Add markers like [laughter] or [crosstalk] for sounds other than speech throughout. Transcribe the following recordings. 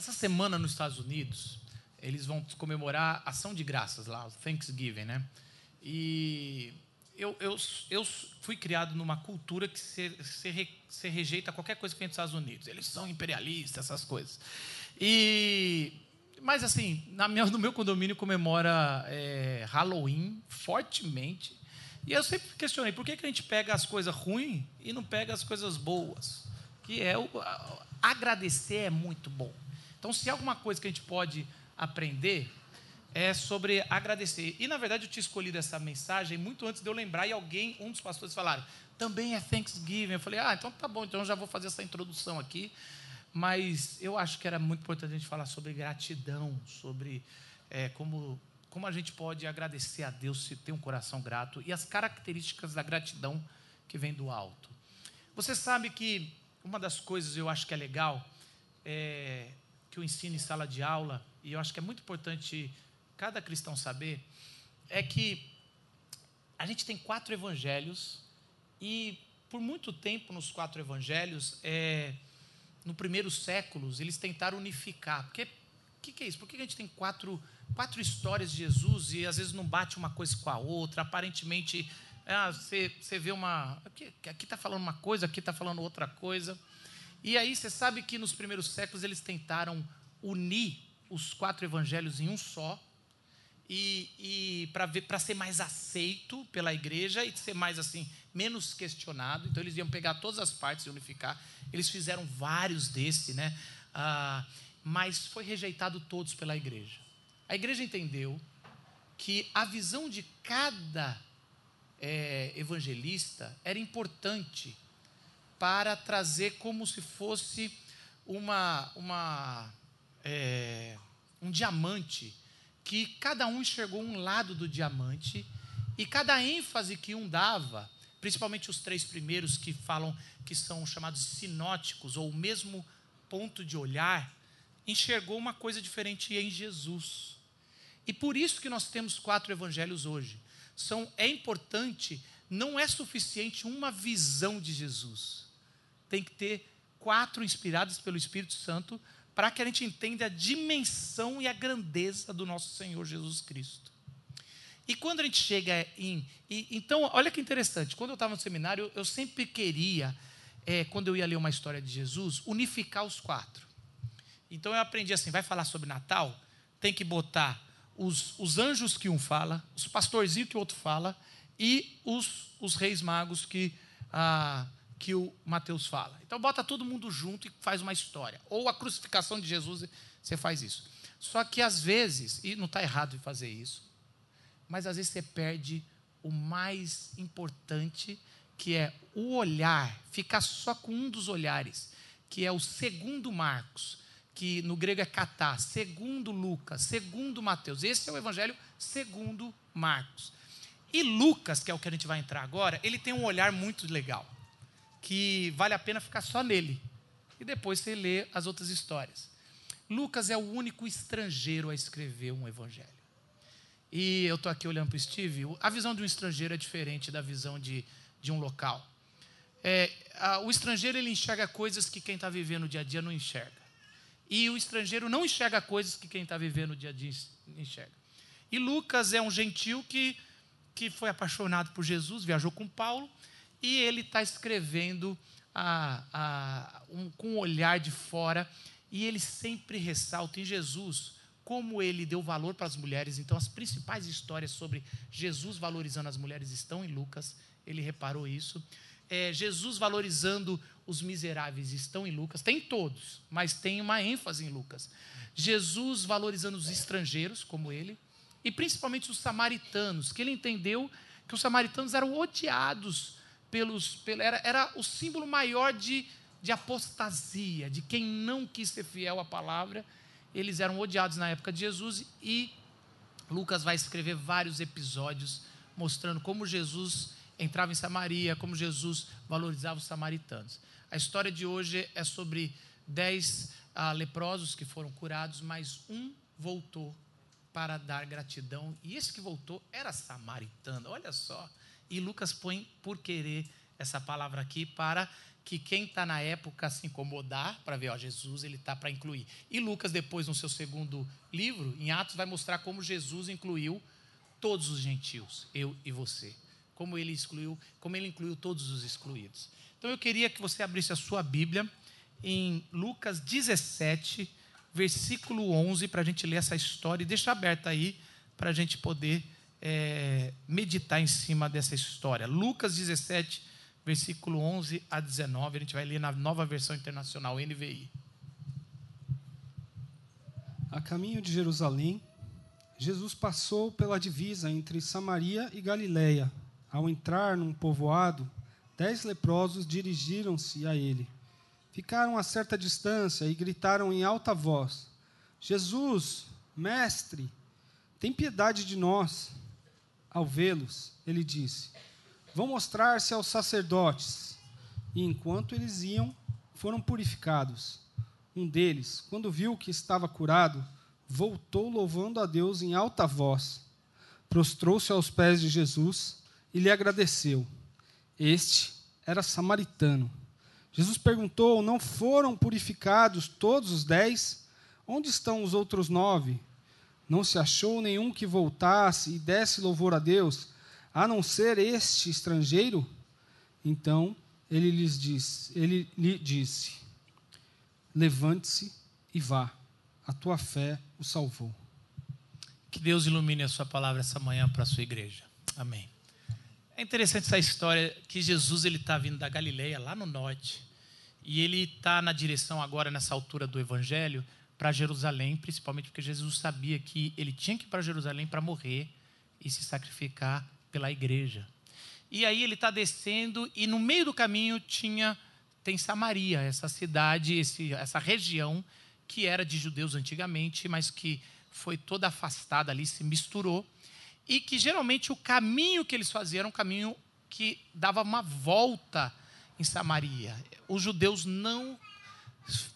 Essa semana nos Estados Unidos, eles vão comemorar ação de graças lá, o Thanksgiving, né? E eu, eu, eu fui criado numa cultura que se, se, se rejeita qualquer coisa que vem dos Estados Unidos. Eles são imperialistas, essas coisas. E mas assim, minha, no meu condomínio comemora é, Halloween fortemente. E eu sempre questionei por que, que a gente pega as coisas ruins e não pega as coisas boas. Que é o, agradecer é muito bom. Então, se alguma coisa que a gente pode aprender é sobre agradecer. E na verdade eu tinha escolhido essa mensagem muito antes de eu lembrar e alguém, um dos pastores falaram, também é Thanksgiving. Eu falei, ah, então tá bom, então já vou fazer essa introdução aqui. Mas eu acho que era muito importante a gente falar sobre gratidão, sobre é, como, como a gente pode agradecer a Deus se tem um coração grato e as características da gratidão que vem do alto. Você sabe que uma das coisas eu acho que é legal, é, que eu ensino em sala de aula, e eu acho que é muito importante cada cristão saber, é que a gente tem quatro evangelhos, e por muito tempo nos quatro evangelhos, é, no primeiro séculos, eles tentaram unificar. Porque o que, que, é isso? Por que a gente tem quatro, quatro histórias de Jesus e às vezes não bate uma coisa com a outra? Aparentemente, ah, você, você vê uma. Aqui está falando uma coisa, aqui está falando outra coisa. E aí você sabe que nos primeiros séculos eles tentaram unir os quatro evangelhos em um só. E, e para ser mais aceito pela igreja e ser mais assim menos questionado. Então eles iam pegar todas as partes e unificar. Eles fizeram vários desse, né? Ah, mas foi rejeitado todos pela igreja. A igreja entendeu que a visão de cada é, evangelista era importante para trazer como se fosse uma, uma é, um diamante que cada um enxergou um lado do diamante e cada ênfase que um dava principalmente os três primeiros que falam que são chamados sinóticos, ou o mesmo ponto de olhar, enxergou uma coisa diferente em Jesus. E por isso que nós temos quatro evangelhos hoje. São, é importante, não é suficiente uma visão de Jesus. Tem que ter quatro inspirados pelo Espírito Santo para que a gente entenda a dimensão e a grandeza do nosso Senhor Jesus Cristo. E quando a gente chega em. E, então, olha que interessante. Quando eu estava no seminário, eu sempre queria, é, quando eu ia ler uma história de Jesus, unificar os quatro. Então eu aprendi assim: vai falar sobre Natal, tem que botar os, os anjos que um fala, os pastorzinhos que o outro fala, e os, os reis magos que, ah, que o Mateus fala. Então bota todo mundo junto e faz uma história. Ou a crucificação de Jesus, você faz isso. Só que às vezes, e não está errado de fazer isso, mas às vezes você perde o mais importante, que é o olhar, ficar só com um dos olhares, que é o segundo Marcos, que no grego é catá, segundo Lucas, segundo Mateus. Esse é o evangelho segundo Marcos. E Lucas, que é o que a gente vai entrar agora, ele tem um olhar muito legal, que vale a pena ficar só nele. E depois você lê as outras histórias. Lucas é o único estrangeiro a escrever um evangelho. E eu estou aqui olhando para o Steve. A visão de um estrangeiro é diferente da visão de, de um local. É, a, o estrangeiro ele enxerga coisas que quem está vivendo no dia a dia não enxerga. E o estrangeiro não enxerga coisas que quem está vivendo no dia a dia enxerga. E Lucas é um gentil que, que foi apaixonado por Jesus, viajou com Paulo, e ele está escrevendo a, a, um, com um olhar de fora, e ele sempre ressalta em Jesus como ele deu valor para as mulheres. Então, as principais histórias sobre Jesus valorizando as mulheres estão em Lucas. Ele reparou isso. É, Jesus valorizando os miseráveis estão em Lucas. Tem todos, mas tem uma ênfase em Lucas. Jesus valorizando os estrangeiros, como ele, e principalmente os samaritanos, que ele entendeu que os samaritanos eram odiados pelos. Pelo, era, era o símbolo maior de, de apostasia, de quem não quis ser fiel à palavra eles eram odiados na época de Jesus e Lucas vai escrever vários episódios mostrando como Jesus entrava em Samaria, como Jesus valorizava os samaritanos. A história de hoje é sobre dez ah, leprosos que foram curados, mas um voltou para dar gratidão, e esse que voltou era samaritano, olha só. E Lucas põe por querer essa palavra aqui para que quem está na época se incomodar para ver, ó, Jesus ele está para incluir. E Lucas, depois, no seu segundo livro, em Atos, vai mostrar como Jesus incluiu todos os gentios, eu e você. Como ele excluiu, como ele incluiu todos os excluídos. Então eu queria que você abrisse a sua Bíblia em Lucas 17, versículo 11, para a gente ler essa história e deixa aberta aí para a gente poder é, meditar em cima dessa história. Lucas 17, versículo 11 a 19. A gente vai ler na nova versão internacional, NVI. A caminho de Jerusalém, Jesus passou pela divisa entre Samaria e Galiléia. Ao entrar num povoado, dez leprosos dirigiram-se a ele. Ficaram a certa distância e gritaram em alta voz: Jesus, mestre, tem piedade de nós. Ao vê-los, ele disse: Vão mostrar-se aos sacerdotes. E enquanto eles iam, foram purificados. Um deles, quando viu que estava curado, voltou louvando a Deus em alta voz. Prostrou-se aos pés de Jesus e lhe agradeceu. Este era samaritano. Jesus perguntou: Não foram purificados todos os dez? Onde estão os outros nove? Não se achou nenhum que voltasse e desse louvor a Deus? a não ser este estrangeiro? Então ele lhes disse, ele lhe disse: Levante-se e vá. A tua fé o salvou. Que Deus ilumine a sua palavra essa manhã para a sua igreja. Amém. É interessante essa história que Jesus ele está vindo da Galileia, lá no norte, e ele está na direção agora nessa altura do Evangelho para Jerusalém, principalmente porque Jesus sabia que ele tinha que ir para Jerusalém para morrer e se sacrificar pela igreja. E aí ele está descendo e no meio do caminho tinha tem Samaria, essa cidade, esse, essa região que era de judeus antigamente, mas que foi toda afastada ali, se misturou e que geralmente o caminho que eles faziam era um caminho que dava uma volta em Samaria. Os judeus não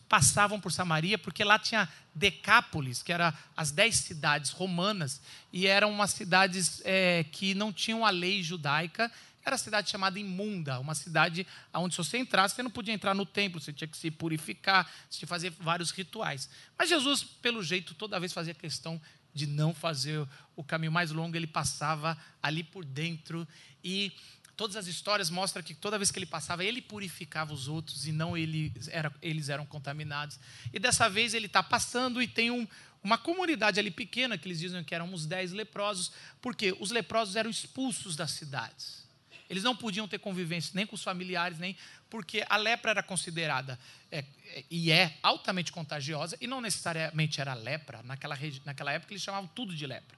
passavam por Samaria, porque lá tinha Decápolis, que eram as dez cidades romanas, e eram umas cidades é, que não tinham a lei judaica, era a cidade chamada imunda, uma cidade onde se você entrasse, você não podia entrar no templo, você tinha que se purificar, você tinha que fazer vários rituais. Mas Jesus, pelo jeito, toda vez fazia questão de não fazer o caminho mais longo, ele passava ali por dentro e Todas as histórias mostram que toda vez que ele passava, ele purificava os outros e não ele era, eles eram contaminados. E dessa vez ele está passando e tem um, uma comunidade ali pequena, que eles dizem que eram uns dez leprosos, porque os leprosos eram expulsos das cidades. Eles não podiam ter convivência nem com os familiares, nem porque a lepra era considerada é, é, e é altamente contagiosa, e não necessariamente era lepra, naquela, naquela época eles chamavam tudo de lepra.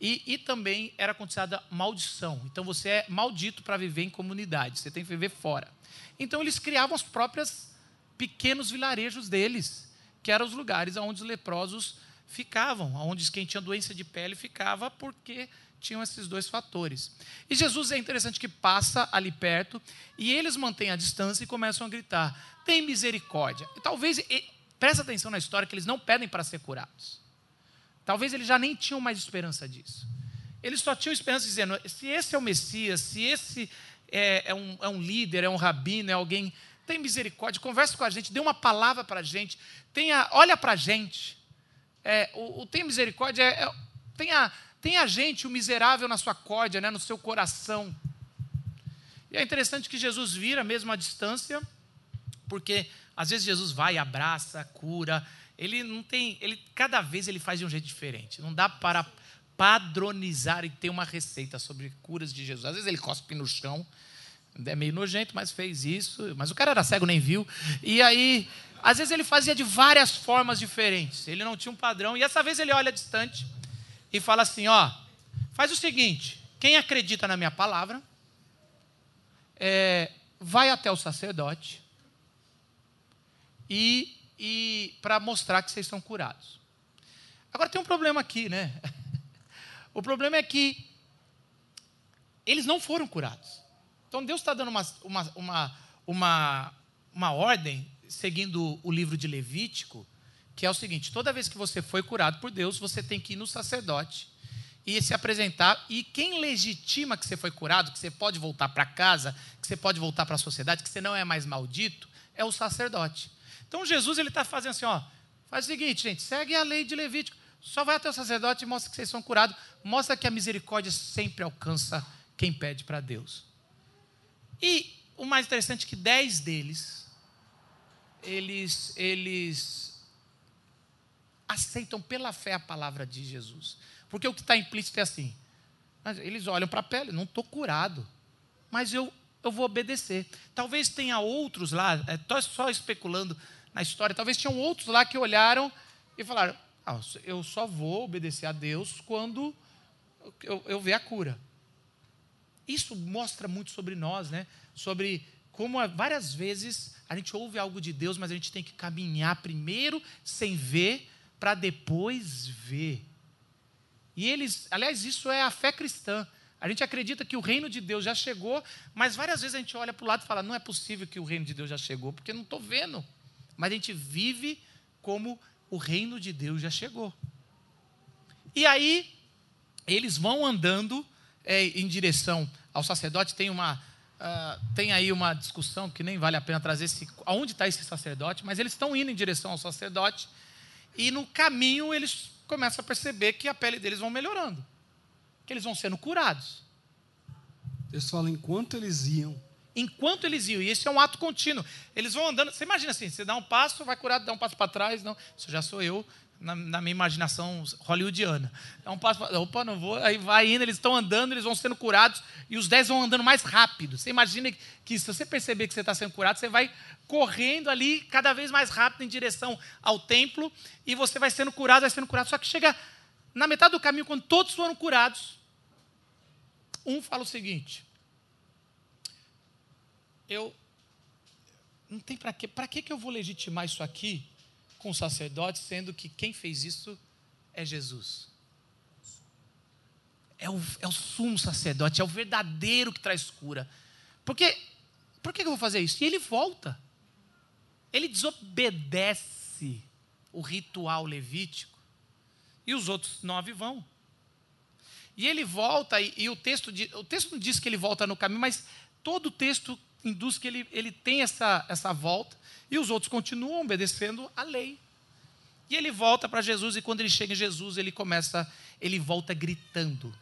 E, e também era considerada maldição. Então você é maldito para viver em comunidade, você tem que viver fora. Então eles criavam os próprios pequenos vilarejos deles, que eram os lugares onde os leprosos ficavam, onde quem tinha doença de pele ficava, porque tinham esses dois fatores. E Jesus é interessante que passa ali perto e eles mantêm a distância e começam a gritar: tem misericórdia. E talvez, e, presta atenção na história, que eles não pedem para ser curados. Talvez eles já nem tinham mais esperança disso. Eles só tinham esperança dizendo: se esse é o Messias, se esse é, é, um, é um, líder, é um rabino, é alguém, tem misericórdia, conversa com a gente, dê uma palavra para a gente, tenha, olha para a gente. É, o, o, tem misericórdia é, é, tenha, tenha a gente, o miserável, na sua córdia, né, no seu coração. E é interessante que Jesus vira mesmo à distância, porque às vezes Jesus vai, abraça, cura, ele não tem, ele cada vez ele faz de um jeito diferente. Não dá para padronizar e ter uma receita sobre curas de Jesus. Às vezes ele cospe no chão, é meio nojento, mas fez isso. Mas o cara era cego nem viu. E aí, às vezes ele fazia de várias formas diferentes. Ele não tinha um padrão. E essa vez ele olha distante e fala assim: ó, faz o seguinte. Quem acredita na minha palavra, é, vai até o sacerdote e e para mostrar que vocês estão curados. Agora tem um problema aqui, né? [laughs] O problema é que eles não foram curados. Então Deus está dando uma, uma, uma, uma, uma ordem, seguindo o livro de Levítico, que é o seguinte: toda vez que você foi curado por Deus, você tem que ir no sacerdote e se apresentar. E quem legitima que você foi curado, que você pode voltar para casa, que você pode voltar para a sociedade, que você não é mais maldito, é o sacerdote. Então Jesus ele está fazendo assim, ó, faz o seguinte, gente, segue a lei de Levítico. Só vai até o sacerdote e mostra que vocês são curados. Mostra que a misericórdia sempre alcança quem pede para Deus. E o mais interessante é que dez deles, eles, eles aceitam pela fé a palavra de Jesus. Porque o que está implícito é assim: eles olham para a pele, não estou curado, mas eu, eu vou obedecer. Talvez tenha outros lá, estou é, só especulando na história, talvez tinham outros lá que olharam e falaram: ah, eu só vou obedecer a Deus quando eu, eu ver a cura. Isso mostra muito sobre nós, né? Sobre como várias vezes a gente ouve algo de Deus, mas a gente tem que caminhar primeiro sem ver, para depois ver. E eles, aliás, isso é a fé cristã. A gente acredita que o reino de Deus já chegou, mas várias vezes a gente olha para o lado e fala: não é possível que o reino de Deus já chegou, porque não estou vendo. Mas a gente vive como o reino de Deus já chegou. E aí, eles vão andando é, em direção ao sacerdote. Tem uma. Uh, tem aí uma discussão que nem vale a pena trazer se, aonde está esse sacerdote, mas eles estão indo em direção ao sacerdote, e no caminho eles começa a perceber que a pele deles vão melhorando, que eles vão sendo curados. Eles falam enquanto eles iam. Enquanto eles iam, e isso é um ato contínuo. Eles vão andando, você imagina assim, você dá um passo, vai curado, dá um passo para trás, não, isso já sou eu, na, na, minha imaginação hollywoodiana. Dá um passo, opa, não vou, aí vai indo, eles estão andando, eles vão sendo curados, e os dez vão andando mais rápido. Você imagina que se você perceber que você está sendo curado, você vai correndo ali cada vez mais rápido em direção ao templo e você vai sendo curado, vai sendo curado. Só que chega na metade do caminho, quando todos foram curados, um fala o seguinte: Eu não tem para quê? Para que eu vou legitimar isso aqui com o sacerdote, sendo que quem fez isso é Jesus? É o, é o sumo sacerdote, é o verdadeiro que traz cura. Porque, por que eu vou fazer isso? E ele volta. Ele desobedece o ritual levítico e os outros nove vão. E ele volta, e, e o, texto o texto não diz que ele volta no caminho, mas todo o texto induz que ele, ele tem essa, essa volta, e os outros continuam obedecendo a lei. E ele volta para Jesus, e quando ele chega em Jesus, ele começa, ele volta gritando.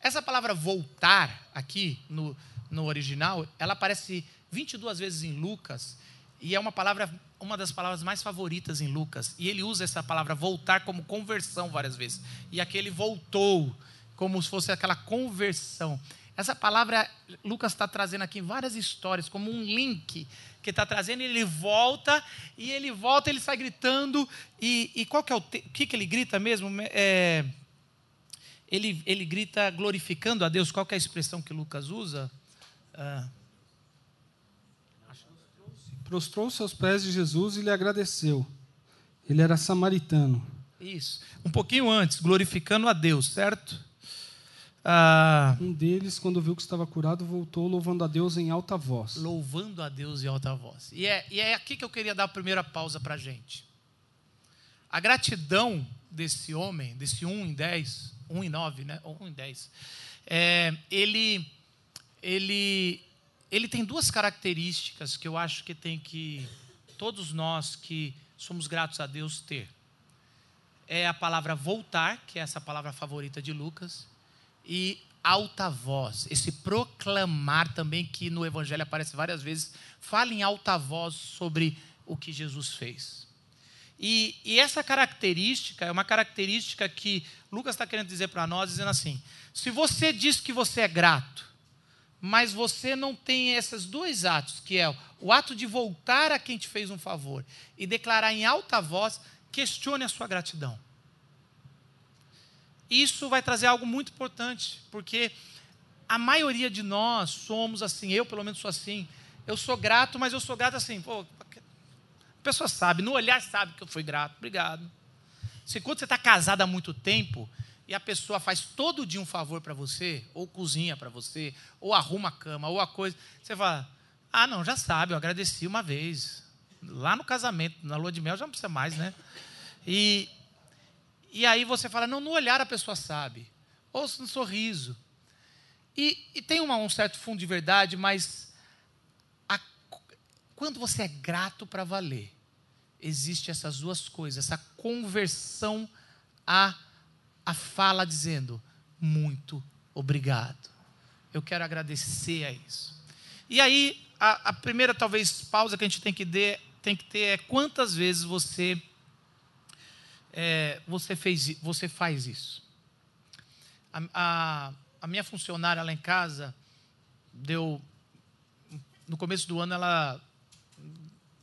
Essa palavra voltar aqui no, no original, ela aparece 22 vezes em Lucas, e é uma palavra, uma das palavras mais favoritas em Lucas. E ele usa essa palavra voltar como conversão várias vezes. E aqui ele voltou, como se fosse aquela conversão. Essa palavra, Lucas está trazendo aqui várias histórias, como um link que está trazendo, ele volta, e ele volta, ele sai gritando, e, e qual que é o, te, o que, que ele grita mesmo? É, ele, ele grita glorificando a Deus, qual que é a expressão que Lucas usa? Ah, prostrou-se aos pés de Jesus e lhe agradeceu. Ele era samaritano. Isso. Um pouquinho antes, glorificando a Deus, certo? Ah, um deles, quando viu que estava curado, voltou louvando a Deus em alta voz. Louvando a Deus em alta voz. E é, e é aqui que eu queria dar a primeira pausa para a gente. A gratidão desse homem, desse 1 em 10, 1 em 9, né? 1 em 10, é, ele, ele ele tem duas características que eu acho que tem que todos nós que somos gratos a Deus ter. É a palavra voltar, que é essa palavra favorita de Lucas, e alta voz, esse proclamar também que no evangelho aparece várias vezes, fala em alta voz sobre o que Jesus fez. E, e essa característica é uma característica que Lucas está querendo dizer para nós, dizendo assim: se você diz que você é grato, mas você não tem esses dois atos, que é o ato de voltar a quem te fez um favor e declarar em alta voz, questione a sua gratidão. Isso vai trazer algo muito importante, porque a maioria de nós somos assim, eu pelo menos sou assim. Eu sou grato, mas eu sou grato assim, pô, a pessoa sabe, no olhar sabe que eu fui grato, obrigado. Se quando você está casado há muito tempo, e a pessoa faz todo dia um favor para você, ou cozinha para você, ou arruma a cama, ou a coisa, você fala: ah, não, já sabe, eu agradeci uma vez. Lá no casamento, na lua de mel, já não precisa mais, né? E, E aí você fala, não, no olhar a pessoa sabe. Ou no sorriso. E, e tem uma, um certo fundo de verdade, mas a, quando você é grato para valer, existe essas duas coisas, essa conversão a, a fala dizendo, muito obrigado. Eu quero agradecer a isso. E aí, a, a primeira, talvez, pausa que a gente tem que, de, tem que ter é quantas vezes você, é, você, fez, você faz isso. A, a, a minha funcionária lá em casa deu. No começo do ano, ela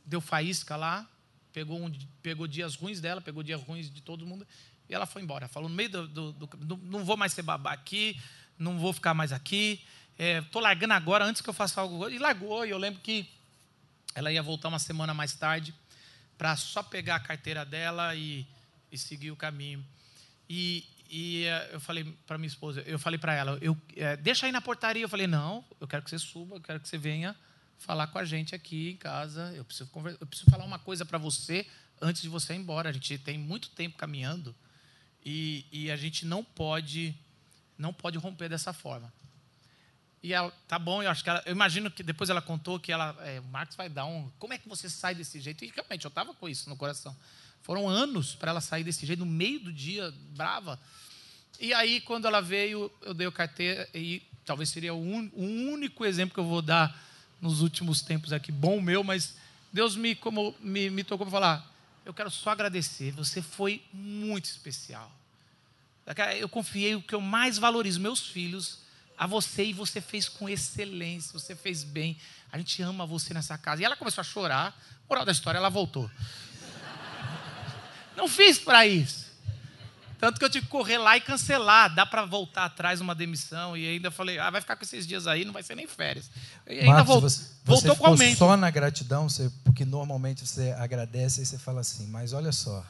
deu faísca lá, pegou, um, pegou dias ruins dela, pegou dias ruins de todo mundo, e ela foi embora. Falou: no meio do. do, do não vou mais ser babá aqui, não vou ficar mais aqui, estou é, largando agora antes que eu faça algo. E largou, e eu lembro que ela ia voltar uma semana mais tarde para só pegar a carteira dela e, e seguir o caminho. E, e é, eu falei para minha esposa, eu falei para ela, eu, é, deixa aí na portaria. Eu falei, não, eu quero que você suba, eu quero que você venha falar com a gente aqui em casa. Eu preciso, eu preciso falar uma coisa para você antes de você ir embora. A gente tem muito tempo caminhando e, e a gente não pode não pode romper dessa forma. E ela, tá bom, eu acho que ela, eu imagino que depois ela contou que ela, é, o Marcos vai dar um, como é que você sai desse jeito? E realmente eu estava com isso no coração. Foram anos para ela sair desse jeito, no meio do dia, brava. E aí, quando ela veio, eu dei o carteira, e talvez seria o, un, o único exemplo que eu vou dar nos últimos tempos aqui, bom meu, mas Deus me, como, me, me tocou para falar, eu quero só agradecer, você foi muito especial. Eu confiei o que eu mais valorizo, meus filhos, a você e você fez com excelência, você fez bem. A gente ama você nessa casa. E ela começou a chorar. Moral da história, ela voltou. Não fiz para isso. Tanto que eu tive que correr lá e cancelar. Dá para voltar atrás uma demissão. E ainda falei, ah, vai ficar com esses dias aí, não vai ser nem férias. E ainda Marcos, voltou, você, voltou você com aumento. Só na gratidão, você, porque normalmente você agradece e você fala assim, mas olha só.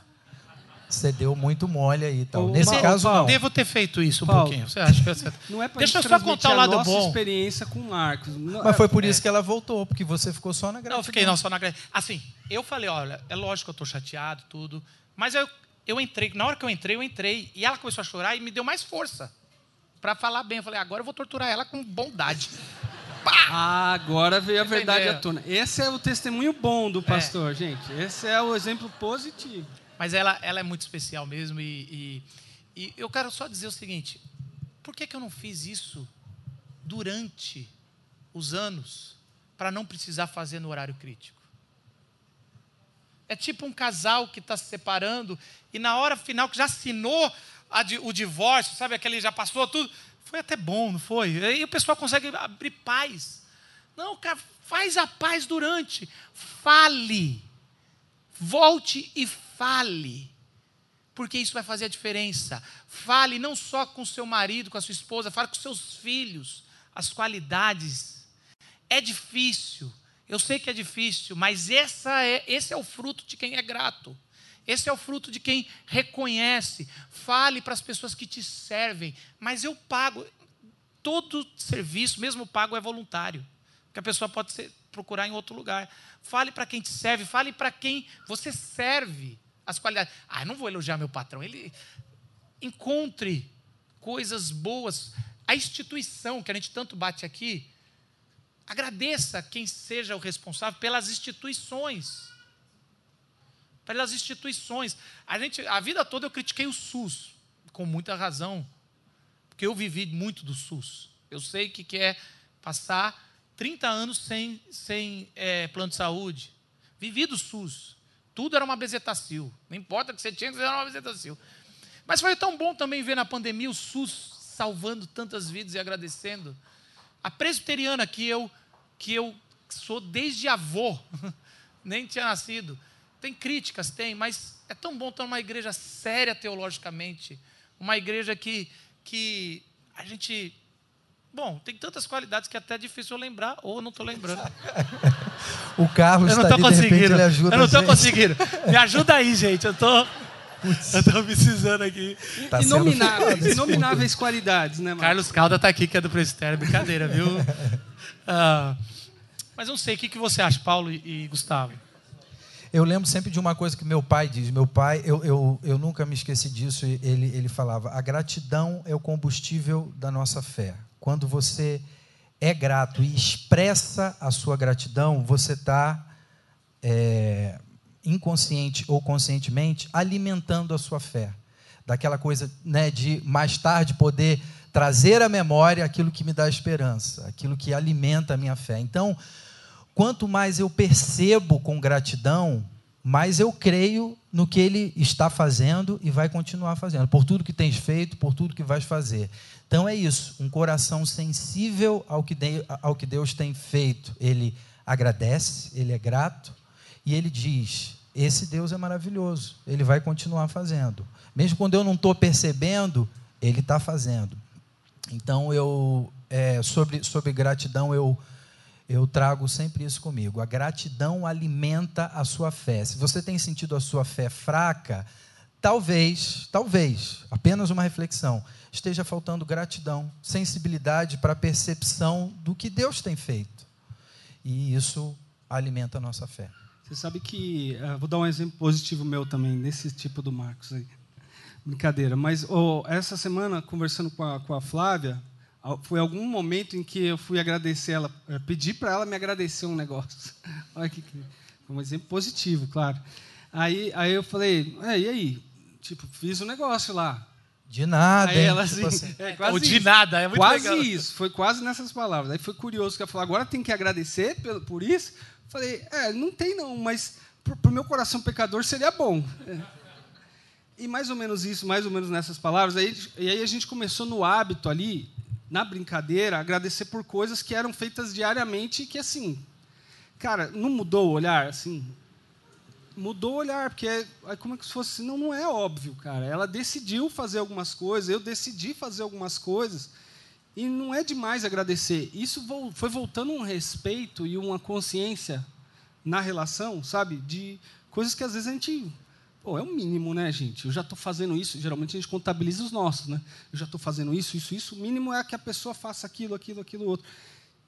Você deu muito mole aí. Tal. Nesse Paulo, caso, Paulo, não. Devo ter feito isso um Paulo, pouquinho. Você acha que você... [laughs] Não é Deixa eu só contar o lado nossa bom. experiência com o Marcos. Mas foi por é. isso que ela voltou, porque você ficou só na gratidão. Não, fiquei não, só na gratidão. Assim, eu falei, olha, é lógico que eu estou chateado, tudo. Mas eu, eu entrei, na hora que eu entrei, eu entrei. E ela começou a chorar e me deu mais força para falar bem. Eu falei, agora eu vou torturar ela com bondade. [laughs] Ah, agora veio a verdade à tona. Esse é o testemunho bom do pastor, é. gente. Esse é o exemplo positivo. Mas ela, ela é muito especial mesmo. E, e, e eu quero só dizer o seguinte: por que, que eu não fiz isso durante os anos para não precisar fazer no horário crítico? É tipo um casal que está se separando e na hora final que já assinou o divórcio, sabe? Aquele já passou tudo. Foi até bom, não foi? Aí o pessoal consegue abrir paz. Não, cara, faz a paz durante. Fale. Volte e fale, porque isso vai fazer a diferença. Fale não só com seu marido, com a sua esposa, fale com seus filhos, as qualidades. É difícil, eu sei que é difícil, mas essa é, esse é o fruto de quem é grato. Esse é o fruto de quem reconhece. Fale para as pessoas que te servem, mas eu pago. Todo serviço, mesmo pago, é voluntário. Que a pessoa pode ser, procurar em outro lugar. Fale para quem te serve, fale para quem você serve as qualidades. Ah, não vou elogiar meu patrão. Ele encontre coisas boas. A instituição que a gente tanto bate aqui, agradeça quem seja o responsável pelas instituições. Pelas instituições. A, gente, a vida toda eu critiquei o SUS, com muita razão, porque eu vivi muito do SUS. Eu sei que, que é passar 30 anos sem, sem é, plano de saúde. Vivi do SUS. Tudo era uma bezetacil. Não importa que você tinha, era uma bezetacil. Mas foi tão bom também ver na pandemia o SUS salvando tantas vidas e agradecendo. A presbiteriana que eu, que eu sou desde avô, [laughs] nem tinha nascido. Tem críticas, tem, mas é tão bom estar numa igreja séria teologicamente. Uma igreja que, que a gente Bom, tem tantas qualidades que é até difícil eu lembrar, ou não estou lembrando. [laughs] o Carlos está ali, conseguindo. Repente, ele ajuda Eu não estou conseguindo. Me ajuda aí, gente. Eu tô, estou precisando aqui. Tá inomináveis, inomináveis qualidades, né, Marcos? Carlos Calda está aqui, que é do presbitério. Brincadeira, viu? [laughs] Ah, mas não sei, o que, que você acha, Paulo e, e Gustavo? Eu lembro sempre de uma coisa que meu pai diz. Meu pai, eu, eu, eu nunca me esqueci disso. Ele, ele falava: a gratidão é o combustível da nossa fé. Quando você é grato e expressa a sua gratidão, você está é, inconsciente ou conscientemente alimentando a sua fé. Daquela coisa né, de mais tarde poder trazer à memória aquilo que me dá esperança, aquilo que alimenta a minha fé. Então, quanto mais eu percebo com gratidão, mais eu creio no que ele está fazendo e vai continuar fazendo, por tudo que tens feito, por tudo que vais fazer. Então é isso, um coração sensível ao que, ao que Deus tem feito. Ele agradece, ele é grato e ele diz: Esse Deus é maravilhoso, ele vai continuar fazendo. Mesmo quando eu não estou percebendo, ele está fazendo. Então eu, é, sobre, sobre gratidão, eu, eu trago sempre isso comigo. A gratidão alimenta a sua fé. Se você tem sentido a sua fé fraca, talvez, talvez, apenas uma reflexão, esteja faltando gratidão, sensibilidade para a percepção do que Deus tem feito. E isso alimenta a nossa fé. Você sabe que, uh, vou dar um exemplo positivo meu também, nesse tipo do Marcos aí. Brincadeira, mas oh, essa semana, conversando com a, com a Flávia, foi algum momento em que eu fui agradecer ela, eh, pedir para ela me agradecer um negócio. [laughs] Olha que um exemplo positivo, claro. Aí, aí eu falei, é, e aí? Tipo, fiz um negócio lá. De nada. Aí ela tipo assim, assim é, quase Ou de isso. nada, é muito Quase legal. isso, foi quase nessas palavras. Aí foi curioso que ela falou, agora tem que agradecer por isso. Falei, é, não tem não, mas para o meu coração pecador seria bom. E mais ou menos isso, mais ou menos nessas palavras. Aí, e aí a gente começou no hábito ali, na brincadeira, agradecer por coisas que eram feitas diariamente e que, assim, cara, não mudou o olhar, assim, mudou o olhar, porque é, é como se fosse não, não é óbvio, cara. Ela decidiu fazer algumas coisas, eu decidi fazer algumas coisas, e não é demais agradecer. Isso foi voltando um respeito e uma consciência na relação, sabe? De coisas que às vezes a gente. Pô, é o mínimo, né, gente? Eu já estou fazendo isso. Geralmente a gente contabiliza os nossos, né? Eu já estou fazendo isso, isso, isso. O mínimo é que a pessoa faça aquilo, aquilo, aquilo, outro.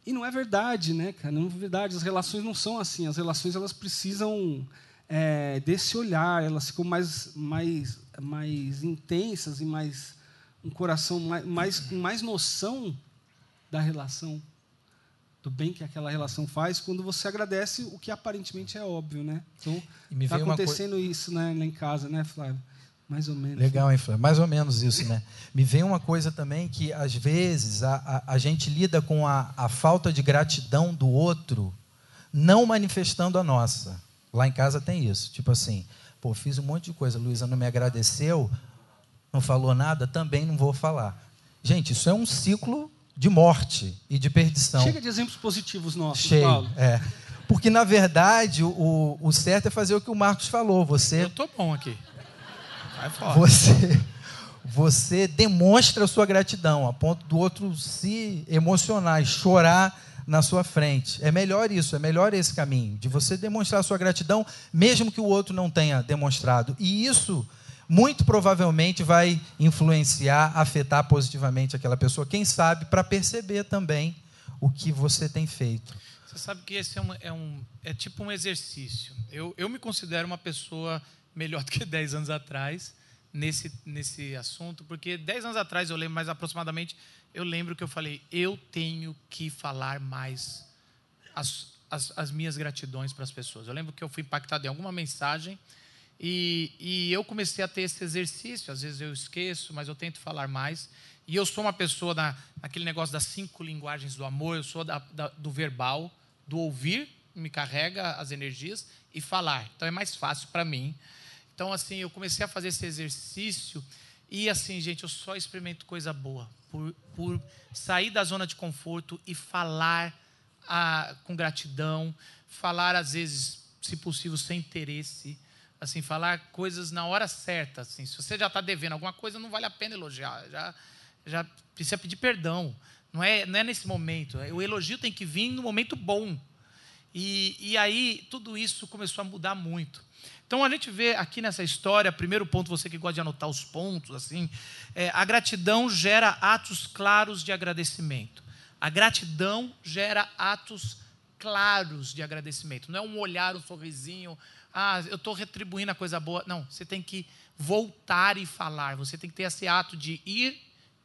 E não é verdade, né, cara? Não é verdade. As relações não são assim. As relações elas precisam é, desse olhar. Elas ficam mais, mais, mais intensas e mais um coração mais, com mais noção da relação, do bem que aquela relação faz, quando você agradece o que aparentemente é óbvio, né? Então, está acontecendo isso né, lá em casa, né, Flávio? Mais ou menos. Legal, hein, Flávio? Mais ou menos isso, né? Me vem uma coisa também que, às vezes, a, a, a gente lida com a, a falta de gratidão do outro, não manifestando a nossa. Lá em casa tem isso. Tipo assim, pô, fiz um monte de coisa, Luísa não me agradeceu, não falou nada, também não vou falar. Gente, isso é um ciclo de morte e de perdição. Chega de exemplos positivos nossos, Cheio, Paulo. É. Porque, na verdade, o, o certo é fazer o que o Marcos falou. Você, Eu estou bom aqui. Vai fora. Você, você demonstra a sua gratidão, a ponto do outro se emocionar e chorar na sua frente. É melhor isso, é melhor esse caminho, de você demonstrar a sua gratidão, mesmo que o outro não tenha demonstrado. E isso muito provavelmente vai influenciar, afetar positivamente aquela pessoa. Quem sabe para perceber também o que você tem feito. Você sabe que esse é, um, é, um, é tipo um exercício. Eu, eu me considero uma pessoa melhor [laughs] do que 10 anos atrás nesse, nesse assunto, porque 10 anos atrás, eu lembro mais aproximadamente, eu lembro que eu falei, eu tenho que falar mais as, as, as minhas gratidões para as pessoas. Eu lembro que eu fui impactado em alguma mensagem e, e, eu comecei a ter esse exercício. Às vezes eu esqueço, mas eu tento falar mais. E eu sou uma pessoa na, naquele negócio das cinco linguagens do amor. Eu sou da, da, do verbal, do ouvir, me carrega as energias, e falar. Então é mais fácil para mim. Então, assim, eu comecei a fazer esse exercício. E, assim, gente, eu só experimento coisa boa. Por, por sair da zona de conforto e falar a, com gratidão. Falar, às vezes, se possível, sem interesse assim, falar coisas na hora certa. Assim. Se você já está devendo alguma coisa, não vale a pena elogiar. Já, já precisa pedir perdão. Não é, não é nesse momento. O elogio tem que vir no momento bom. E, e aí, tudo isso começou a mudar muito. Então, a gente vê aqui nessa história, primeiro ponto, você que gosta de anotar os pontos, assim, é, a gratidão gera atos claros de agradecimento. A gratidão gera atos claros de agradecimento. Não é um olhar, um sorrisinho, ah, eu estou retribuindo a coisa boa. Não, você tem que voltar e falar. Você tem que ter esse ato de ir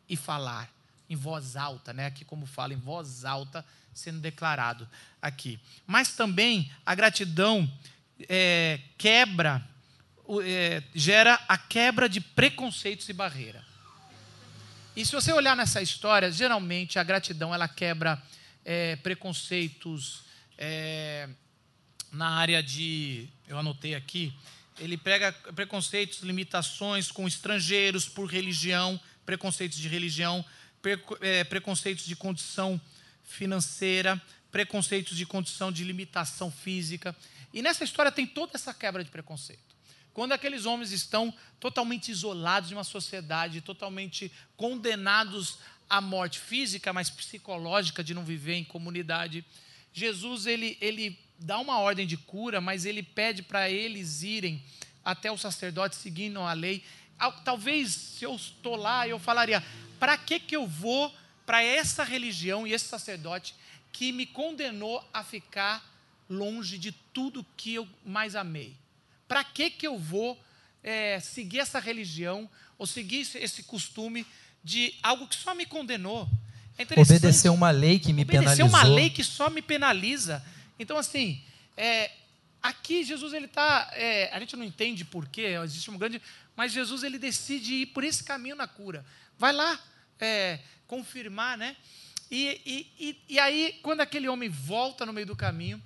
e falar em voz alta, né? Aqui como fala em voz alta sendo declarado aqui. Mas também a gratidão é, quebra, é, gera a quebra de preconceitos e barreira. E se você olhar nessa história, geralmente a gratidão ela quebra é, preconceitos é, na área de, eu anotei aqui, ele pega preconceitos, limitações com estrangeiros por religião, preconceitos de religião, é, preconceitos de condição financeira, preconceitos de condição de limitação física. E nessa história tem toda essa quebra de preconceito. Quando aqueles homens estão totalmente isolados de uma sociedade, totalmente condenados à morte física, mas psicológica de não viver em comunidade, Jesus ele, ele dá uma ordem de cura, mas ele pede para eles irem até o sacerdote seguindo a lei. Talvez se eu estou lá, eu falaria: para que, que eu vou para essa religião e esse sacerdote que me condenou a ficar longe de tudo que eu mais amei? Para que, que eu vou é, seguir essa religião ou seguir esse, costume de algo que só me condenou? É obedecer uma lei que me obedecer penalizou. Obedecer uma lei que só me penaliza. Então, assim, é, aqui Jesus ele está, é, a gente não entende porquê, existe um grande, mas Jesus ele decide ir por esse caminho na cura. Vai lá, é, confirmar, né? E, e, e, e, aí, quando aquele homem volta no meio do caminho,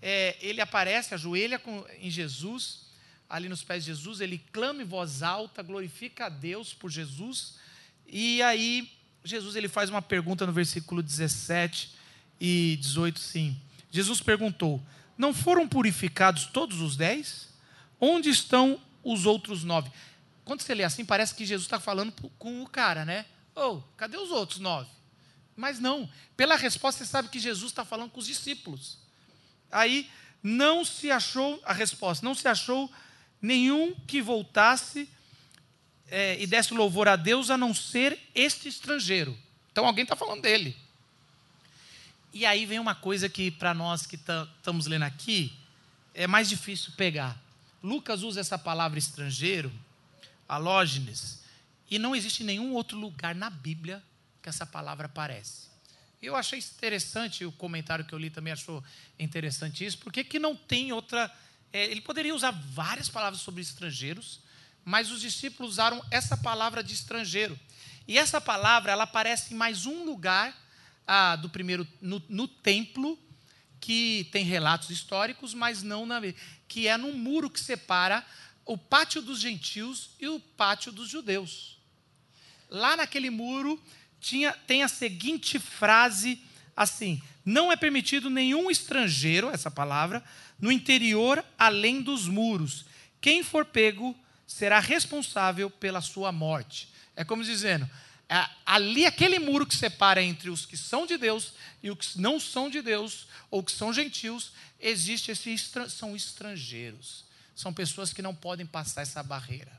é, ele aparece, ajoelha com, em Jesus, ali nos pés de Jesus, ele clama em voz alta, glorifica a Deus por Jesus, e aí Jesus ele faz uma pergunta no versículo 17 e 18, sim. Jesus perguntou: Não foram purificados todos os dez? Onde estão os outros nove? Quando você lê assim, parece que Jesus está falando com o cara, né? Oh, cadê os outros nove? Mas não, pela resposta você sabe que Jesus está falando com os discípulos. Aí não se achou a resposta, não se achou nenhum que voltasse é, e desse louvor a Deus a não ser este estrangeiro. Então alguém está falando dele. E aí vem uma coisa que para nós que estamos lendo aqui é mais difícil pegar. Lucas usa essa palavra estrangeiro, alógenes, e não existe nenhum outro lugar na Bíblia que essa palavra aparece. Eu achei interessante, o comentário que eu li também achou interessante isso, porque que não tem outra. É, ele poderia usar várias palavras sobre estrangeiros, mas os discípulos usaram essa palavra de estrangeiro. E essa palavra ela aparece em mais um lugar do primeiro no, no, templo que tem relatos históricos, mas não na que é no muro que separa o pátio dos gentios e o pátio dos judeus lá naquele muro tinha, tem a seguinte frase assim: Não é permitido nenhum estrangeiro, essa palavra, no interior além dos muros. Quem for pego será responsável pela sua morte. É como dizendo, ali aquele muro que separa entre os que são de Deus e os que não são de Deus, ou que são gentios, existe esse são estrangeiros. São pessoas que não podem passar essa barreira.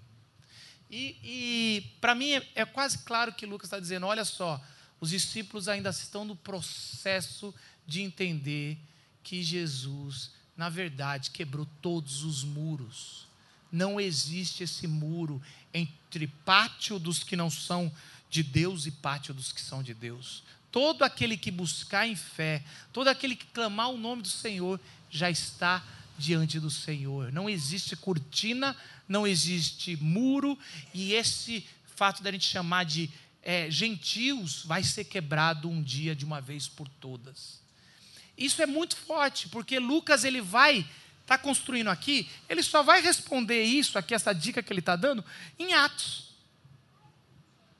E, e para mim é, é, quase claro que Lucas está dizendo: olha só, os discípulos ainda estão no processo de entender que Jesus, na verdade, quebrou todos os muros. Não existe esse muro entre pátio dos que não são de Deus e pátio dos que são de Deus. Todo aquele que buscar em fé, todo aquele que clamar o nome do Senhor, já está diante do Senhor. Não existe cortina, não existe muro, e esse fato da gente chamar de é, gentios vai ser quebrado um dia de uma vez por todas. Isso é muito forte, porque Lucas ele vai está construindo aqui, ele só vai responder isso aqui, essa dica que ele está dando, em Atos.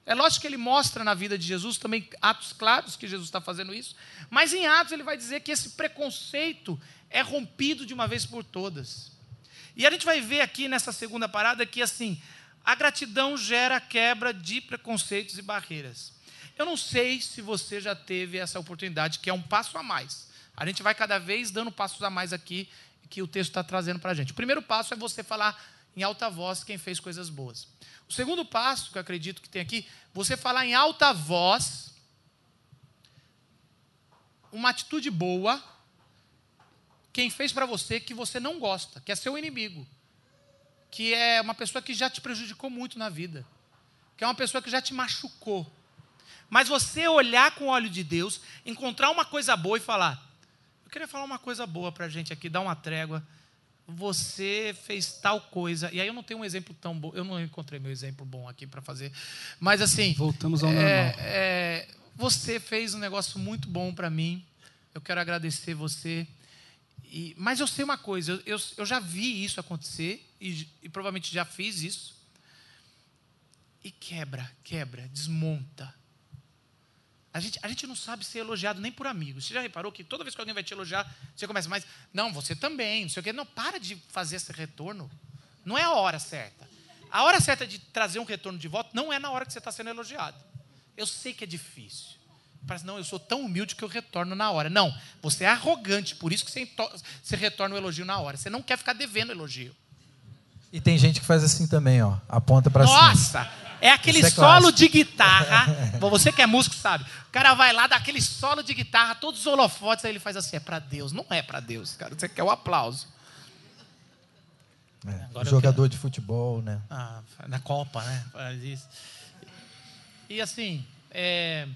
É lógico que ele mostra na vida de Jesus também atos claros que Jesus está fazendo isso, mas em Atos ele vai dizer que esse preconceito é rompido de uma vez por todas. E a gente vai ver aqui nessa segunda parada que assim, a gratidão gera quebra de preconceitos e barreiras. Eu não sei se você já teve essa oportunidade, que é um passo a mais. A gente vai cada vez dando passos a mais aqui que o texto está trazendo para a gente. O primeiro passo é você falar em alta voz quem fez coisas boas. O segundo passo, que eu acredito que tem aqui, você falar em alta voz uma atitude boa quem fez para você que você não gosta, que é seu inimigo, que é uma pessoa que já te prejudicou muito na vida, que é uma pessoa que já te machucou. Mas você olhar com o olho de Deus, encontrar uma coisa boa e falar: Eu queria falar uma coisa boa para a gente aqui, dar uma trégua. Você fez tal coisa. E aí eu não tenho um exemplo tão bom. Eu não encontrei meu exemplo bom aqui para fazer. Mas assim. Voltamos ao é, normal. É, você fez um negócio muito bom para mim. Eu quero agradecer você. E, mas eu sei uma coisa, eu, eu, eu já vi isso acontecer e, e, provavelmente já fiz isso. E quebra, quebra, desmonta. A gente, a gente não sabe ser elogiado nem por amigos. Você já reparou que toda vez que alguém vai te elogiar, você começa mais, não, você também, não sei o quê. Não, para de fazer esse retorno. Não é a hora certa. A hora certa de trazer um retorno de volta não é na hora que você está sendo elogiado. Eu sei que é difícil. Parece, não, eu sou tão humilde que eu retorno na hora. Não, você é arrogante, por isso que você, você retorna o elogio na hora. Você não quer ficar devendo elogio. E tem gente que faz assim também, ó. Aponta para cima. Nossa! É aquele é solo de guitarra. [laughs] Você que é músico sabe. O cara vai lá, dá aquele solo de guitarra, todos os holofotes, aí ele faz assim: é para Deus. Não é para Deus, cara. Você quer o aplauso. É, jogador de futebol, né? Ah, na Copa, né? Faz isso. E assim, é,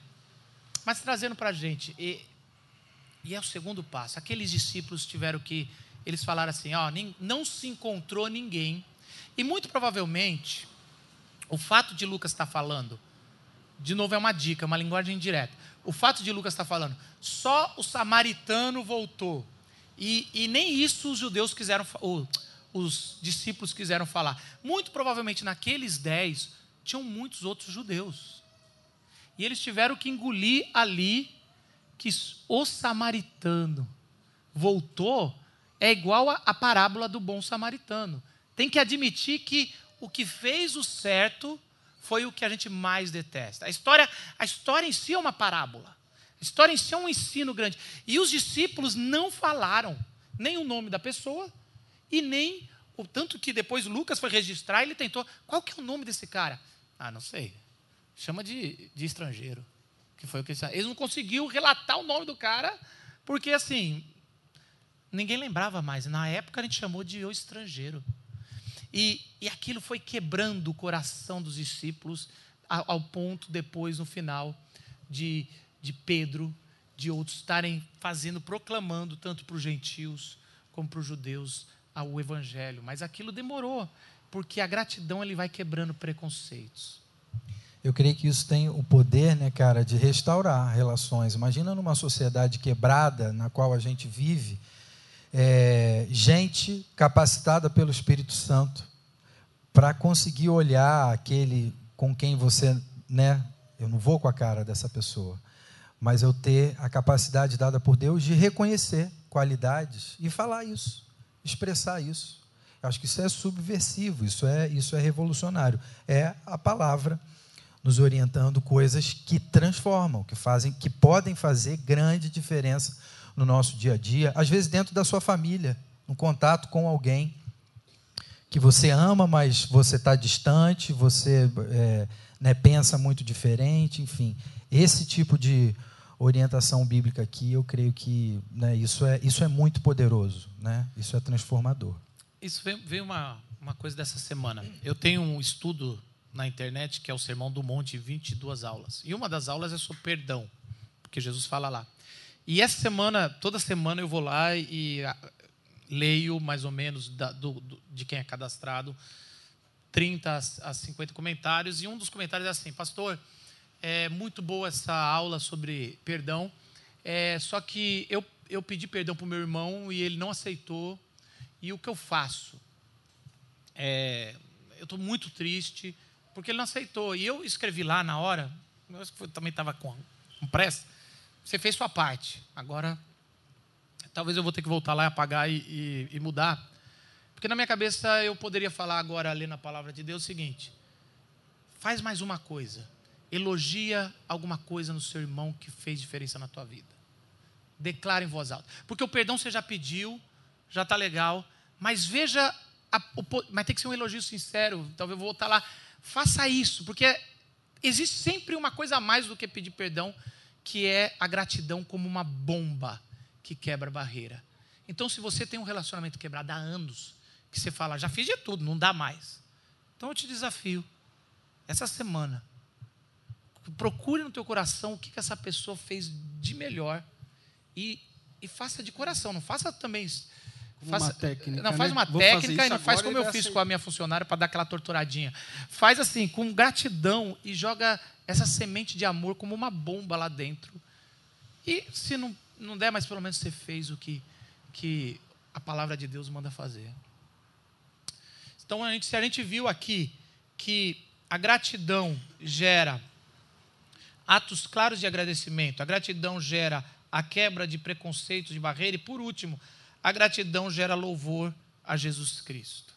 mas trazendo para a gente, e, e é o segundo passo. Aqueles discípulos tiveram que, eles falaram assim, ó, não se encontrou ninguém. E muito provavelmente, o fato de Lucas estar tá falando, de novo é uma dica, uma linguagem direta. O fato de Lucas estar tá falando, só o samaritano voltou. E, e nem isso os judeus quiseram, ou, os discípulos quiseram falar. Muito provavelmente naqueles dez tinham muitos outros judeus. E eles tiveram que engolir ali que o samaritano voltou é igual a parábola do bom samaritano. Tem que admitir que o que fez o certo foi o que a gente mais detesta. A história, a história em si é uma parábola. A história em si é um ensino grande. E os discípulos não falaram nem o nome da pessoa e nem o tanto que depois Lucas foi registrar, ele tentou, qual que é o nome desse cara? Ah, não sei. Chama de, de estrangeiro. Que foi o que eles não conseguiu relatar o nome do cara, porque assim, ninguém lembrava mais. Na época a gente chamou de o estrangeiro. E, e aquilo foi quebrando o coração dos discípulos, ao, ao ponto depois, no final, de, de Pedro, de outros estarem fazendo, proclamando, tanto para os gentios como para os judeus, o evangelho. Mas aquilo demorou, porque a gratidão ele vai quebrando preconceitos eu creio que isso tem o poder, né, cara, de restaurar relações. Imagina numa sociedade quebrada na qual a gente vive, é, gente capacitada pelo Espírito Santo para conseguir olhar aquele com quem você, né, eu não vou com a cara dessa pessoa, mas eu ter a capacidade dada por Deus de reconhecer qualidades e falar isso, expressar isso. Eu acho que isso é subversivo, isso é, isso é revolucionário. É a palavra nos orientando coisas que transformam, que fazem, que podem fazer grande diferença no nosso dia a dia, às vezes dentro da sua família, um contato com alguém que você ama, mas você está distante, você é, né, pensa muito diferente, enfim, esse tipo de orientação bíblica aqui, eu creio que né, isso, é, isso é muito poderoso, né? isso é transformador. Isso veio uma, uma coisa dessa semana. Eu tenho um estudo na internet, que é o Sermão do Monte, 22 aulas. E uma das aulas é sobre perdão, porque Jesus fala lá. E essa semana, toda semana eu vou lá e ah, leio mais ou menos da, do, do, de quem é cadastrado 30 a 50 comentários. E um dos comentários é assim: Pastor, é muito boa essa aula sobre perdão, é, só que eu, eu pedi perdão para o meu irmão e ele não aceitou. E o que eu faço? É, eu estou muito triste porque ele não aceitou. E eu escrevi lá na hora, eu também estava com, com pressa, você fez sua parte. Agora, talvez eu vou ter que voltar lá e apagar e, e, e mudar. Porque na minha cabeça eu poderia falar agora, lendo a palavra de Deus, o seguinte: faz mais uma coisa. Elogia alguma coisa no seu irmão que fez diferença na tua vida. Declara em voz alta. Porque o perdão você já pediu, já está legal, mas veja, a, o, mas tem que ser um elogio sincero. Talvez eu vou voltar lá. Faça isso, porque existe sempre uma coisa a mais do que pedir perdão, que é a gratidão como uma bomba que quebra barreira. Então, se você tem um relacionamento quebrado há anos, que você fala, já fiz de tudo, não dá mais. Então eu te desafio, essa semana, procure no teu coração o que, que essa pessoa fez de melhor e, e faça de coração, não faça também Faça, uma técnica. Não, faz né? uma Vou técnica e não faz como eu fiz aceitar. com a minha funcionária para dar aquela torturadinha. Faz assim, com gratidão e joga essa semente de amor como uma bomba lá dentro. E se não, não der, mas pelo menos você fez o que, que a palavra de Deus manda fazer. Então, a gente, se a gente viu aqui que a gratidão gera atos claros de agradecimento, a gratidão gera a quebra de preconceitos, de barreira, e por último, a gratidão gera louvor a Jesus Cristo.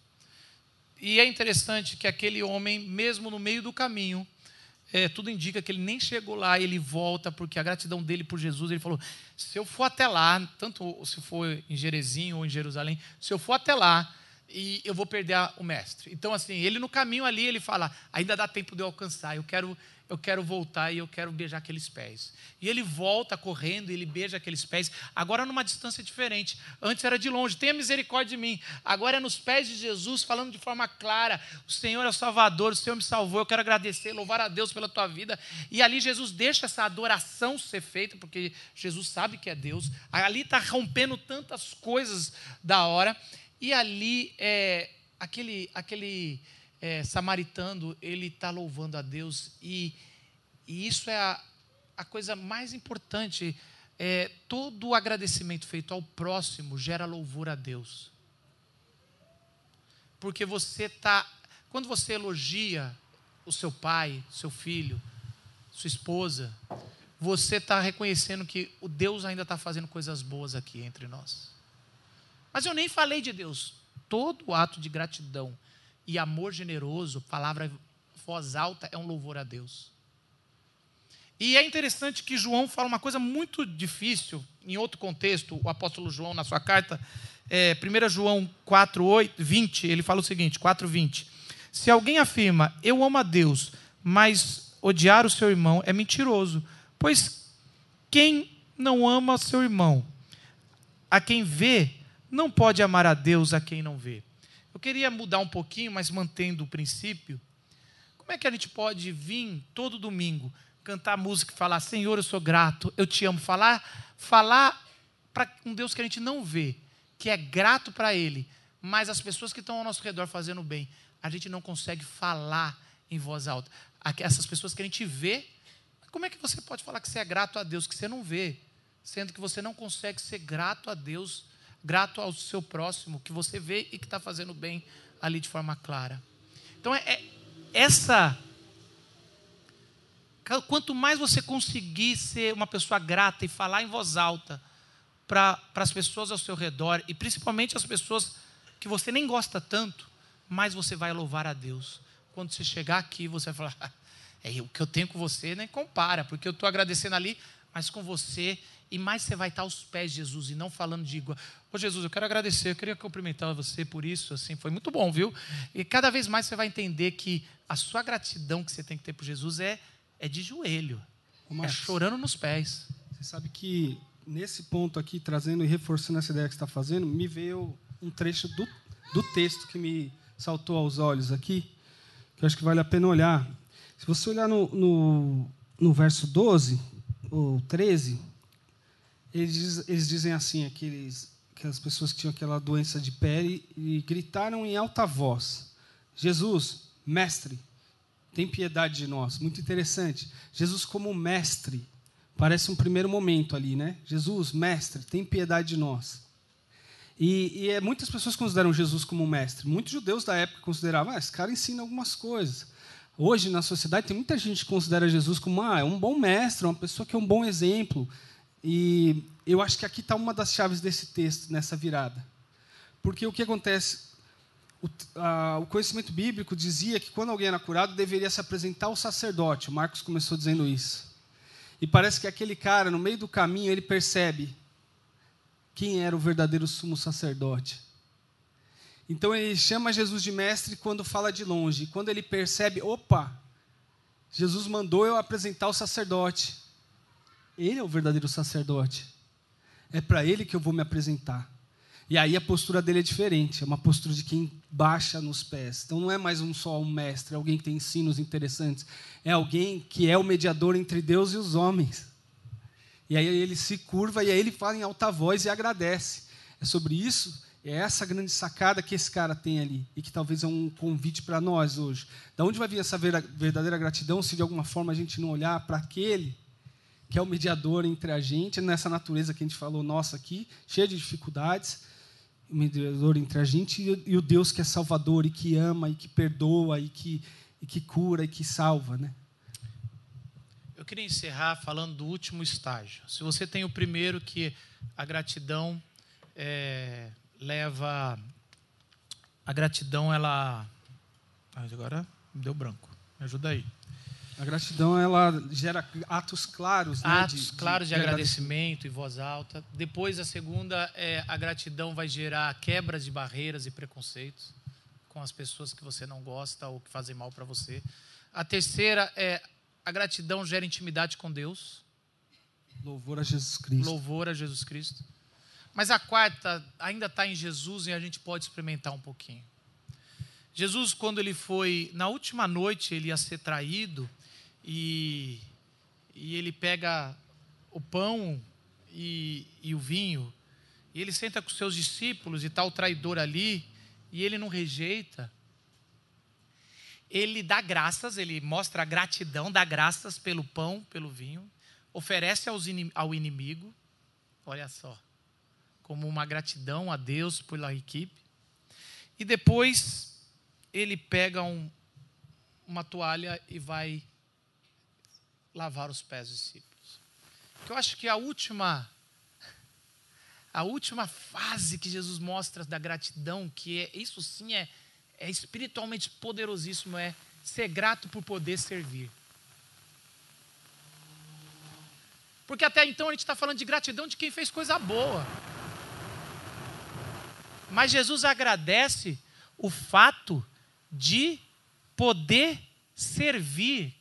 E é interessante que aquele homem, mesmo no meio do caminho, é, tudo indica que ele nem chegou lá, ele volta, porque a gratidão dele por Jesus, ele falou: se eu for até lá, tanto se for em Jerezinho ou em Jerusalém, se eu for até lá, e eu vou perder o mestre. Então, assim, ele no caminho ali, ele fala: ainda dá tempo de eu alcançar, eu quero, eu quero voltar e eu quero beijar aqueles pés. E ele volta correndo, ele beija aqueles pés, agora numa distância diferente. Antes era de longe, tenha misericórdia de mim. Agora é nos pés de Jesus, falando de forma clara: o Senhor é Salvador, o Senhor me salvou, eu quero agradecer, louvar a Deus pela tua vida. E ali Jesus deixa essa adoração ser feita, porque Jesus sabe que é Deus. Ali está rompendo tantas coisas da hora. E ali, é, aquele, aquele é, samaritano, ele está louvando a Deus. E, e isso é a, a coisa mais importante. É, todo o agradecimento feito ao próximo gera louvor a Deus. Porque você está. Quando você elogia o seu pai, seu filho, sua esposa, você está reconhecendo que o Deus ainda está fazendo coisas boas aqui entre nós. Mas eu nem falei de Deus. Todo ato de gratidão e amor generoso, palavra voz alta, é um louvor a Deus. E é interessante que João fala uma coisa muito difícil, em outro contexto, o apóstolo João, na sua carta, é, 1 João 4, 8, 20, ele fala o seguinte: 4, 20. Se alguém afirma, eu amo a Deus, mas odiar o seu irmão é mentiroso, pois quem não ama seu irmão, a quem vê, não pode amar a Deus a quem não vê. Eu queria mudar um pouquinho, mas mantendo o princípio. Como é que a gente pode vir todo domingo cantar música e falar: Senhor, eu sou grato, eu te amo? Falar, falar para um Deus que a gente não vê, que é grato para Ele, mas as pessoas que estão ao nosso redor fazendo bem, a gente não consegue falar em voz alta. Essas pessoas que a gente vê, como é que você pode falar que você é grato a Deus que você não vê, sendo que você não consegue ser grato a Deus? Grato ao seu próximo, que você vê e que está fazendo bem ali de forma clara. Então, é, é, essa. Quanto mais você conseguir ser uma pessoa grata e falar em voz alta para as pessoas ao seu redor, e principalmente as pessoas que você nem gosta tanto, mais você vai louvar a Deus. Quando você chegar aqui, você vai falar: [laughs] é, o que eu tenho com você nem compara, porque eu estou agradecendo ali, mas com você e mais você vai estar aos pés de Jesus e não falando de igual. Ô Jesus, eu quero agradecer, eu queria cumprimentar você por isso, assim, foi muito bom, viu? E cada vez mais você vai entender que a sua gratidão que você tem que ter por Jesus é, é de joelho, é chorando nos pés. Você sabe que nesse ponto aqui, trazendo e reforçando essa ideia que você está fazendo, me veio um trecho do, do texto que me saltou aos olhos aqui, que eu acho que vale a pena olhar. Se você olhar no, no, no verso 12, ou 13, eles, diz, eles dizem assim, aqueles, aquelas pessoas que tinham aquela doença de pele, e gritaram em alta voz: Jesus, mestre, tem piedade de nós. Muito interessante. Jesus, como mestre, parece um primeiro momento ali, né? Jesus, mestre, tem piedade de nós. E, e é, muitas pessoas consideram Jesus como mestre. Muitos judeus da época consideravam, ah, esse cara ensina algumas coisas. Hoje, na sociedade, tem muita gente que considera Jesus como ah, é um bom mestre, uma pessoa que é um bom exemplo. E eu acho que aqui está uma das chaves desse texto, nessa virada. Porque o que acontece? O, a, o, conhecimento bíblico dizia que quando alguém era curado, deveria se apresentar ao sacerdote. O Marcos começou dizendo isso. E parece que aquele cara, no meio do caminho, ele percebe quem era o verdadeiro sumo sacerdote. Então ele chama Jesus de mestre quando fala de longe. Quando ele percebe, opa, Jesus mandou eu apresentar o sacerdote. Ele é o verdadeiro sacerdote. É para ele que eu vou me apresentar. E aí a postura dele é diferente, é uma postura de quem baixa nos pés. Então não é mais um só um mestre, é alguém que tem ensinos interessantes, é alguém que é o mediador entre Deus e os homens. E aí ele se curva e aí ele fala em alta voz e agradece. É sobre isso, é essa grande sacada que esse cara tem ali e que talvez é um convite para nós hoje. Da onde vai vir essa verdadeira gratidão se de alguma forma a gente não olhar para aquele que é o mediador entre a gente, nessa natureza que a gente falou nossa aqui, cheia de dificuldades, o mediador entre a gente e, o Deus que é salvador e que ama e que perdoa e que, e que cura e que salva, né? Eu queria encerrar falando do último estágio. Se você tem o primeiro, que a gratidão é, leva. A gratidão, ela. Agora deu branco. Me ajuda aí. A gratidão ela gera atos claros, né, atos de, claros de, de, agradecimento em voz alta. Depois a segunda é a gratidão vai gerar quebras de barreiras e preconceitos com as pessoas que você não gosta ou que fazem mal para você. A terceira é a gratidão gera intimidade com Deus. Louvor a Jesus Cristo. Louvor a Jesus Cristo. Mas a quarta ainda está em Jesus e a gente pode experimentar um pouquinho. Jesus, quando ele foi, na última noite, ele ia ser traído, e, e ele pega o pão e, e o vinho, e ele senta com seus discípulos e está o traidor ali, e ele não rejeita. Ele dá graças, ele mostra a gratidão, dá graças pelo pão, pelo vinho, oferece aos, ao inimigo, olha só, como uma gratidão a Deus pela equipe. E depois ele pega um, uma toalha e vai lavar os pés dos discípulos. Eu acho que a última a última fase que Jesus mostra da gratidão, que é isso sim é, é espiritualmente poderosíssimo, é ser grato por poder servir. Porque até então a gente está falando de gratidão de quem fez coisa boa. Mas Jesus agradece o fato de poder servir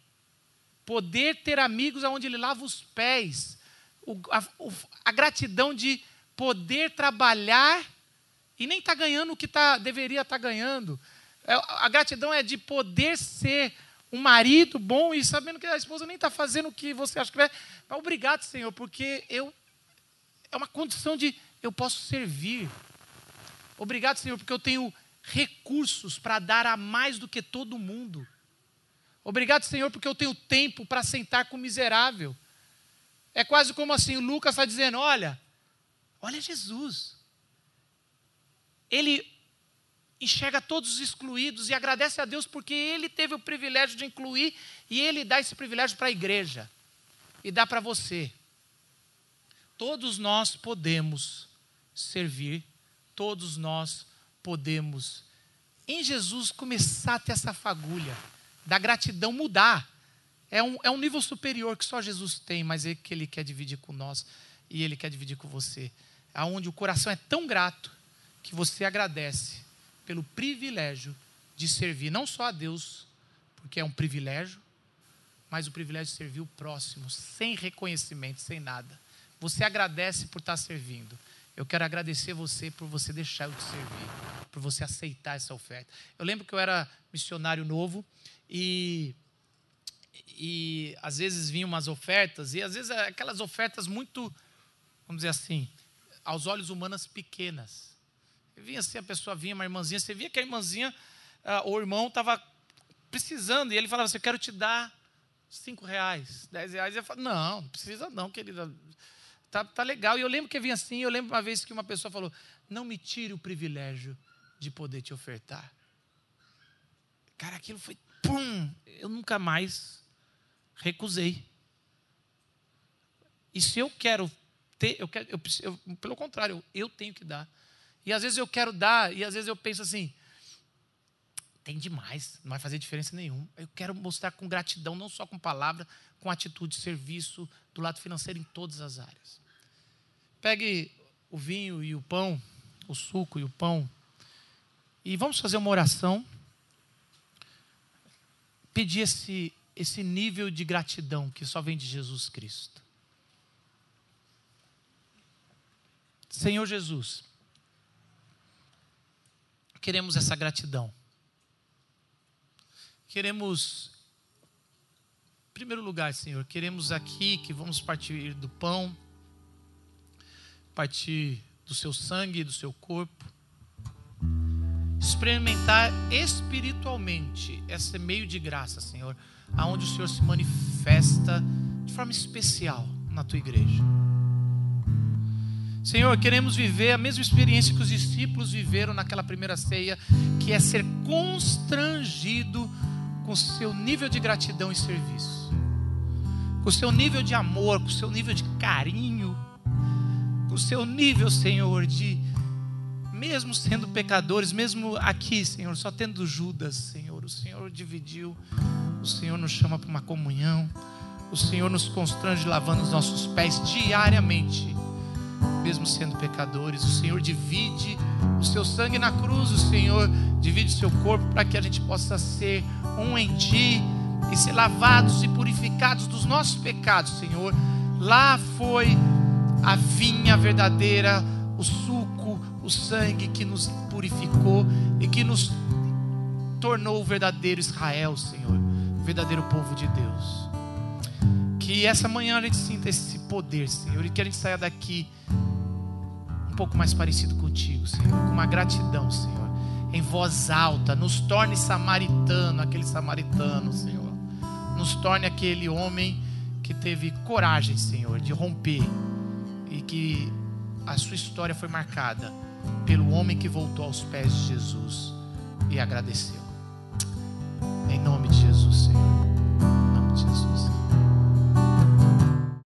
poder ter amigos aonde ele lava os pés, o, a, o, a, gratidão de poder trabalhar e nem estar tá ganhando o que tá, deveria estar tá ganhando. É, a gratidão é de poder ser um marido bom e sabendo que a esposa nem está fazendo o que você acha que vai. Obrigado, Senhor, porque eu é uma condição de eu posso servir. Obrigado, Senhor, porque eu tenho recursos para dar a mais do que todo mundo. Obrigado, Senhor, porque eu tenho tempo para sentar com o miserável. É quase como assim, Lucas está dizendo: olha, olha Jesus. Ele enxerga todos os excluídos e agradece a Deus porque ele teve o privilégio de incluir e ele dá esse privilégio para a igreja e dá para você. Todos nós podemos servir, todos nós podemos, em Jesus, começar a ter essa fagulha da gratidão mudar. É um, é um nível superior que só Jesus tem, mas é que Ele quer dividir com nós e Ele quer dividir com você. Aonde o coração é tão grato que você agradece pelo privilégio de servir não só a Deus, porque é um privilégio, mas o privilégio de servir o próximo, sem reconhecimento, sem nada. Você agradece por estar servindo. Eu quero agradecer você por você deixar eu te servir, por você aceitar essa oferta. Eu lembro que eu era missionário novo e, e às vezes vinham umas ofertas, e às vezes aquelas ofertas muito, vamos dizer assim, aos olhos humanos pequenas. E vinha assim, a pessoa vinha, uma irmãzinha, você via que a irmãzinha, uh, o irmão estava precisando, e ele falava assim, eu quero te dar cinco reais, dez reais. E eu falava, não, não precisa não, querida. Tá, tá legal. E eu lembro que vinha assim, eu lembro uma vez que uma pessoa falou, não me tire o privilégio de poder te ofertar. Cara, aquilo foi pum, eu nunca mais recusei. E se eu quero ter, eu quero, eu, eu, pelo contrário, eu tenho que dar. E às vezes eu quero dar, e às vezes eu penso assim, tem demais, não vai fazer diferença nenhuma. Eu quero mostrar com gratidão, não só com palavra, com atitude, serviço, do lado financeiro, em todas as áreas. Pegue o vinho e o pão, o suco e o pão, e vamos fazer uma oração pedir esse, esse nível de gratidão que só vem de Jesus Cristo. Senhor Jesus, queremos essa gratidão. Queremos, em primeiro lugar, Senhor, queremos aqui que vamos partir do pão, partir do seu sangue, do seu corpo, experimentar espiritualmente esse meio de graça, Senhor, aonde o Senhor se manifesta de forma especial na tua igreja. Senhor, queremos viver a mesma experiência que os discípulos viveram naquela primeira ceia, que é ser constrangido com o seu nível de gratidão e serviço, com o seu nível de amor, com o seu nível de carinho, com o seu nível, Senhor, de mesmo sendo pecadores, mesmo aqui, Senhor, só tendo Judas, Senhor, o Senhor dividiu, o Senhor nos chama para uma comunhão, o Senhor nos constrange lavando os nossos pés diariamente, mesmo sendo pecadores. O Senhor divide o seu sangue na cruz, o Senhor divide o seu corpo para que a gente possa ser um em Ti e ser lavados e purificados dos nossos pecados, Senhor. Lá foi a vinha verdadeira, o suco, o sangue que nos purificou e que nos tornou o verdadeiro Israel, Senhor, o verdadeiro povo de Deus. Que essa manhã a gente sinta esse poder, Senhor, e que a gente saia daqui um pouco mais parecido contigo, Senhor, com uma gratidão, Senhor em voz alta, nos torne samaritano, aquele samaritano, Senhor. Nos torne aquele homem que teve coragem, Senhor, de romper e que a sua história foi marcada pelo homem que voltou aos pés de Jesus e agradeceu. Em nome de Jesus, Senhor. Em nome de Jesus.